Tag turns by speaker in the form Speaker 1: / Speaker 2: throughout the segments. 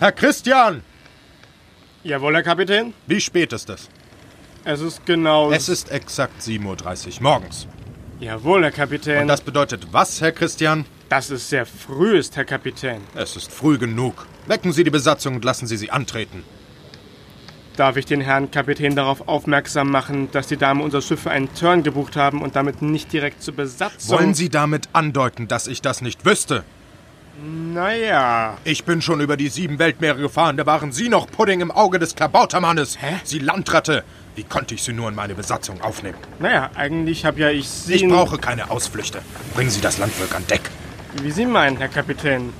Speaker 1: Herr Christian!
Speaker 2: Jawohl, Herr Kapitän.
Speaker 1: Wie spät ist es?
Speaker 2: Es ist genau.
Speaker 1: Es ist exakt 7.30 Uhr morgens.
Speaker 2: Jawohl, Herr Kapitän.
Speaker 1: Und das bedeutet was, Herr Christian?
Speaker 2: Dass es sehr früh ist, Herr Kapitän.
Speaker 1: Es ist früh genug. Wecken Sie die Besatzung und lassen Sie sie antreten.
Speaker 2: Darf ich den Herrn Kapitän darauf aufmerksam machen, dass die Damen unserer Schiffe einen Turn gebucht haben und damit nicht direkt zur Besatzung...
Speaker 1: Wollen Sie damit andeuten, dass ich das nicht wüsste?
Speaker 2: Naja...
Speaker 1: Ich bin schon über die sieben Weltmeere gefahren, da waren Sie noch Pudding im Auge des Klabautermannes.
Speaker 2: Hä?
Speaker 1: Sie Landratte! Wie konnte ich Sie nur in meine Besatzung aufnehmen?
Speaker 2: Naja, eigentlich habe ja ich Sie...
Speaker 1: Ich brauche keine Ausflüchte. Bringen Sie das Landvolk an Deck.
Speaker 2: Wie Sie meinen, Herr Kapitän.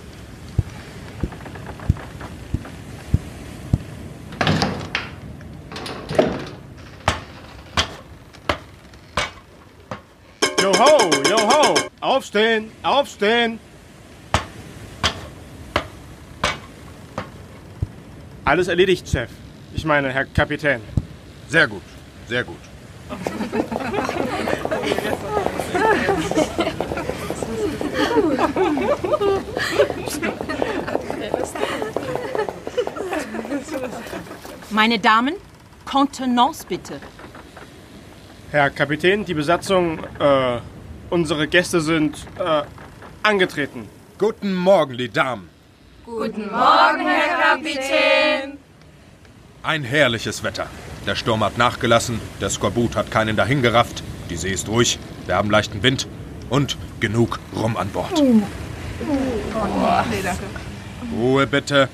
Speaker 2: Joho, joho! Aufstehen, aufstehen! Alles erledigt, Chef. Ich meine, Herr Kapitän.
Speaker 1: Sehr gut, sehr gut.
Speaker 3: Meine Damen, Kontenance bitte.
Speaker 2: Herr Kapitän, die Besatzung, äh, unsere Gäste sind, äh, angetreten.
Speaker 1: Guten Morgen, die Damen. Ein herrliches Wetter. Der Sturm hat nachgelassen, der Skorbut hat keinen dahingerafft, die See ist ruhig, wir haben leichten Wind und genug Rum an Bord. Ruhe bitte.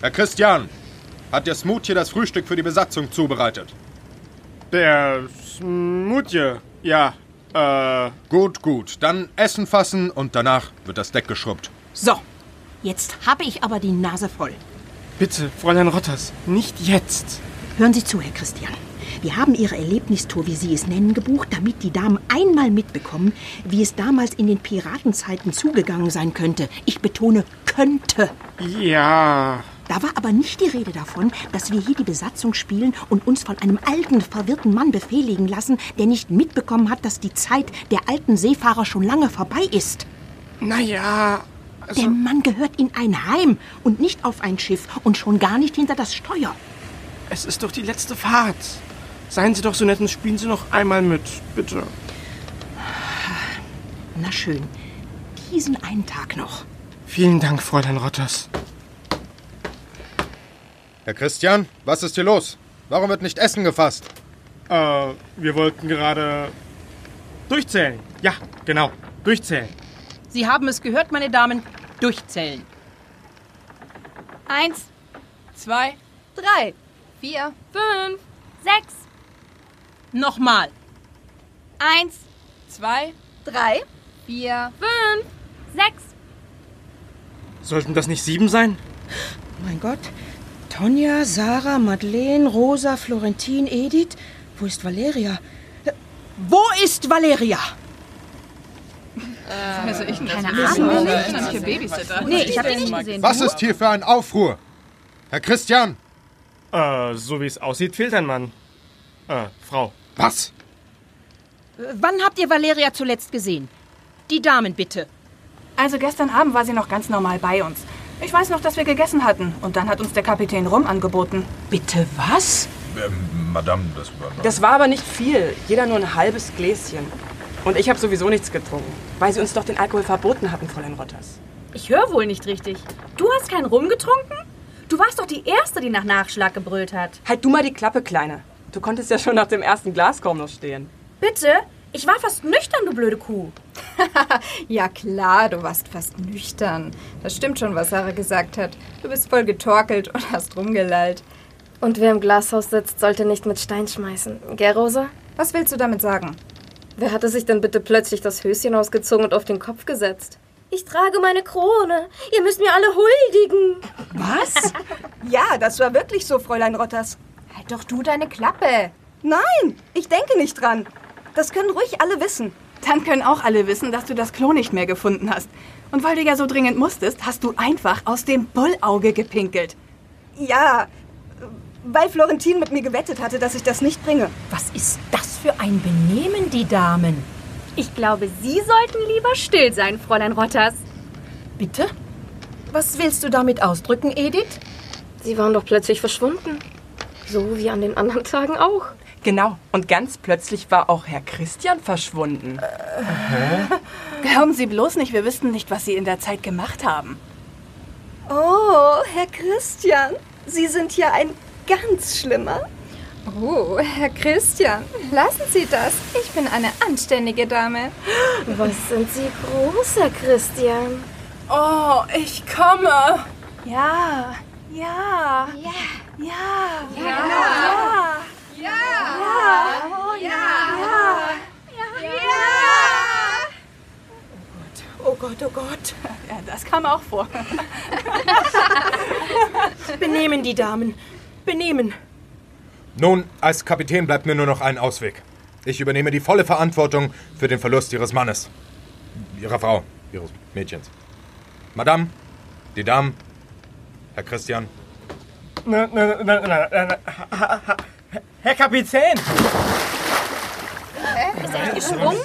Speaker 1: Herr Christian, hat der Smoothie das Frühstück für die Besatzung zubereitet?
Speaker 2: Der Smutje, ja, äh,
Speaker 1: Gut, gut. Dann Essen fassen und danach wird das Deck geschrubbt.
Speaker 3: So, jetzt habe ich aber die Nase voll.
Speaker 2: bitte, Fräulein Rotters, nicht jetzt.
Speaker 3: Hören Sie zu, Herr Christian. Wir haben Ihre Erlebnistour, wie Sie es nennen, gebucht, damit die Damen einmal mitbekommen, wie es damals in den Piratenzeiten zugegangen sein könnte. Ich betone, könnte.
Speaker 2: Ja,
Speaker 3: Da war aber nicht die Rede davon, dass wir hier die Besatzung spielen und uns von einem alten, verwirrten Mann befehligen lassen, der nicht mitbekommen hat, dass die Zeit der alten Seefahrer schon lange vorbei ist.
Speaker 2: naja, also,
Speaker 3: Der Mann gehört in ein Heim und nicht auf ein Schiff und schon gar nicht hinter das Steuer.
Speaker 2: es ist doch die letzte Fahrt. Seien Sie doch so nett und spielen Sie noch einmal mit, bitte.
Speaker 3: Na schön, diesen einen Tag noch.
Speaker 2: Vielen Dank, Fräulein Rotters.
Speaker 1: Herr Christian, was ist hier los? Warum wird nicht Essen gefasst?
Speaker 2: Äh, wir wollten gerade durchzählen. Ja, genau, durchzählen.
Speaker 3: Sie haben es gehört, meine Damen. Durchzählen.
Speaker 4: Eins, zwei, drei, vier, fünf, sechs.
Speaker 3: Nochmal.
Speaker 4: Eins, zwei, drei, vier, fünf, sechs.
Speaker 2: Sollten das nicht sieben sein?
Speaker 3: Mein Gott. Tonja, Sarah, Madeleine, Rosa, Florentin, Edith. Wo ist Valeria? Wo ist Valeria?
Speaker 4: Also ich keine Ahnung. Nicht. Babysitter. Nee, ich habe ihn nicht gesehen.
Speaker 1: Was ist hier für ein Aufruhr? Herr Christian!
Speaker 2: Äh, so wie es aussieht, fehlt ein Mann. Äh, Frau.
Speaker 1: Was?
Speaker 3: Äh, Wann habt ihr Valeria zuletzt gesehen? Die Damen bitte.
Speaker 5: Also gestern Abend war sie noch ganz normal bei uns. Ich weiß noch, dass wir gegessen hatten. Und dann hat uns der Kapitän Rum angeboten.
Speaker 3: Bitte was?
Speaker 1: Ähm, Madame, das war...
Speaker 6: Das war aber nicht viel. Jeder nur ein halbes Gläschen. Und ich habe sowieso nichts getrunken. Weil sie uns doch den Alkohol verboten hatten, Fräulein Rotters.
Speaker 4: Ich höre wohl nicht richtig. Du hast keinen Rum getrunken? Du warst doch die Erste, die nach Nachschlag gebrüllt hat.
Speaker 6: Halt du mal die Klappe, Kleine. Du konntest ja schon nach dem ersten Glas kaum noch stehen.
Speaker 4: Bitte? Ich war fast nüchtern, du blöde Kuh.
Speaker 7: Ja klar, du warst fast nüchtern. Das stimmt schon, was Sarah gesagt hat. Du bist voll getorkelt und hast rumgelallt.
Speaker 8: Und wer im Glashaus sitzt, sollte nicht mit Stein schmeißen. Gell, Rosa?
Speaker 7: Was willst du damit sagen?
Speaker 8: Wer hatte sich denn bitte plötzlich das Höschen ausgezogen und auf den Kopf gesetzt? Ich trage meine Krone. Ihr müsst mir alle huldigen.
Speaker 5: Was? ja, das war wirklich so, Fräulein Rotters.
Speaker 7: Halt doch du deine Klappe.
Speaker 5: Nein, ich denke nicht dran. Das können ruhig alle wissen. Dann können auch alle wissen, dass du das Klo nicht mehr gefunden hast. Und weil du ja so dringend musstest, hast du einfach aus dem Bullauge gepinkelt. Ja, weil Florentin mit mir gewettet hatte, dass ich das nicht bringe.
Speaker 3: Was ist das für ein Benehmen, die Damen?
Speaker 4: Ich glaube, Sie sollten lieber still sein, Fräulein Rotters.
Speaker 3: Bitte? Was willst du damit ausdrücken, Edith?
Speaker 8: Sie waren doch plötzlich verschwunden. So wie an den anderen Tagen auch.
Speaker 6: Genau. Und ganz plötzlich war auch Herr Christian verschwunden.
Speaker 5: Glauben Sie bloß nicht, wir wüssten nicht, was Sie in der Zeit gemacht haben.
Speaker 7: Oh, Herr Christian, Sie sind ja ein ganz schlimmer. Oh, Herr Christian, lassen Sie das. Ich bin eine anständige Dame.
Speaker 8: Was sind Sie groß, Herr Christian?
Speaker 5: Oh, ich komme. Ja, ja, ja, ja, ja, ja, oh ja,
Speaker 3: Oh Gott, oh Gott.
Speaker 5: ja. Das kam auch vor.
Speaker 3: Benehmen die Damen. Benehmen.
Speaker 1: Nun, als Kapitän bleibt mir nur noch ein Ausweg. Ich übernehme die volle Verantwortung für den Verlust Ihres Mannes. Ihrer Frau, Ihres Mädchens. Madame, die Damen, Herr Christian.
Speaker 2: Na, na, na, na, na, na, ha- ha- Herr Kapitän!
Speaker 4: Gesprungen?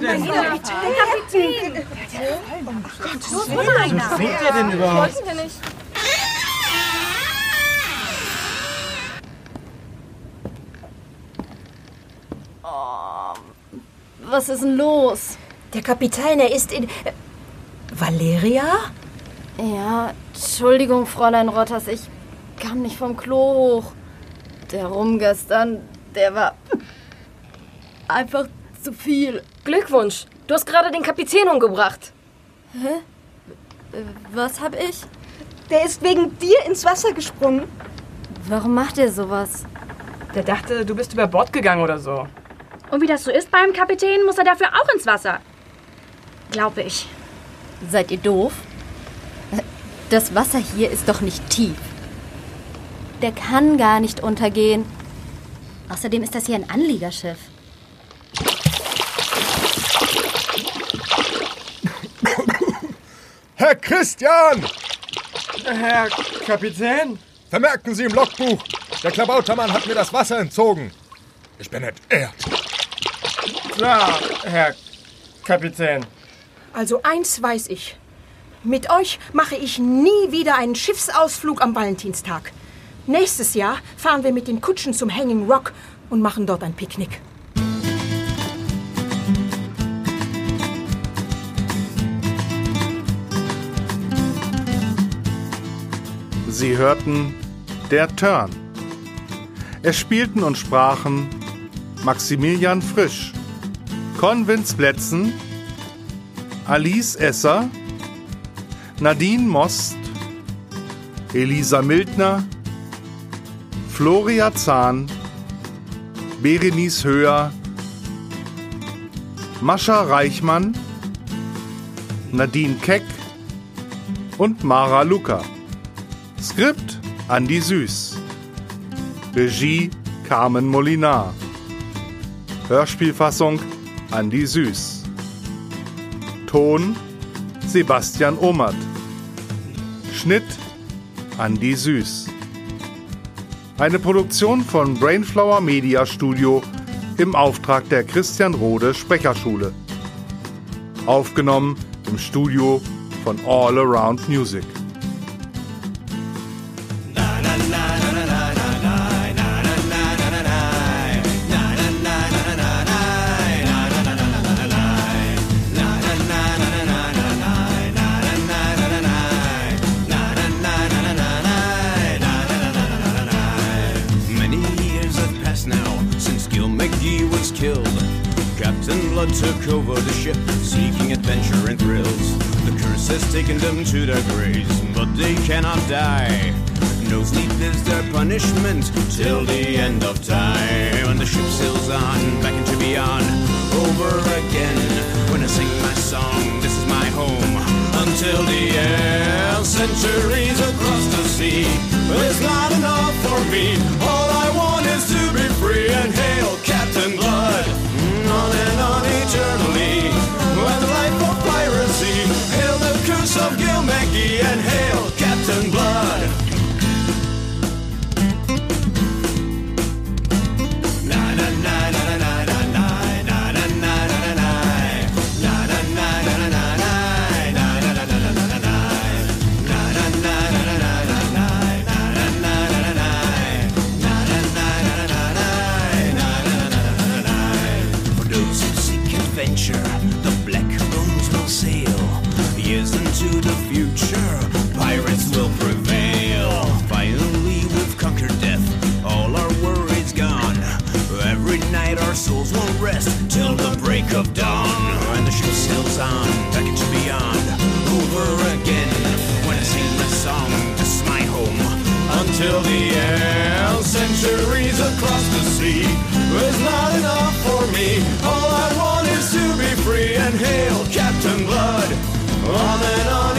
Speaker 4: Nein, Kapitän. Kapitän. Los, mal einer.
Speaker 2: Seht ihr denn überhaupt?
Speaker 8: Wir nicht.
Speaker 4: Was ist denn los?
Speaker 3: Der Kapitän, er ist in. Äh, Valeria?
Speaker 4: Ja, Entschuldigung, Fräulein Rotters, ich kam nicht vom Klo hoch. Der Rum gestern, der war einfach zu viel.
Speaker 8: Glückwunsch. Du hast gerade den Kapitän umgebracht.
Speaker 4: Was hab ich?
Speaker 7: Der ist wegen dir ins Wasser gesprungen.
Speaker 4: Warum macht ihr sowas?
Speaker 6: Der dachte, du bist über Bord gegangen oder so.
Speaker 4: Und wie das so ist beim Kapitän, muss er dafür auch ins Wasser. Glaube ich.
Speaker 9: Seid ihr doof? Das Wasser hier ist doch nicht tief. Der kann gar nicht untergehen. Außerdem ist das hier ein Anliegerschiff.
Speaker 1: Herr Christian!
Speaker 2: Herr Kapitän?
Speaker 1: Vermerken Sie im Logbuch, der Klabautermann hat mir das Wasser entzogen. Ich bin entehrt.
Speaker 2: Klar, Herr Kapitän.
Speaker 3: Also eins weiß ich. Mit euch mache ich nie wieder einen Schiffsausflug am Valentinstag. Nächstes Jahr fahren wir mit den Kutschen zum Hanging Rock und machen dort ein Picknick.
Speaker 10: Sie hörten Der Turn. Es spielten und sprachen Maximilian Frisch, Convince Plätzen, Alice Esser, Nadine Most, Elisa Mildner, Floria Zahn, Berenice Höher, Mascha Reichmann, Nadine Keck und Mara Luca. Skript Andi Süß. Regie Carmen Molinar. Hörspielfassung Andi Süß. Ton Sebastian Omert. Schnitt Andi Süß. Eine Produktion von Brainflower Media Studio im Auftrag der Christian Rode Sprecherschule. Aufgenommen im Studio von All Around Music.
Speaker 11: Blood took over the ship, seeking adventure and thrills. The curse has taken them to their graves, but they cannot die. No sleep is their punishment till the end of time. When the ship sails on, back into beyond, over again. When I sing my song, this is my home until the end. Centuries across the sea, it's not enough for me. All Maggie and Hay. Break of dawn. And the ship sails on, back into beyond, over again. When I sing my song, this is my home. Until the end, centuries across the sea is not enough for me. All I want is to be free and hail Captain Blood. On and on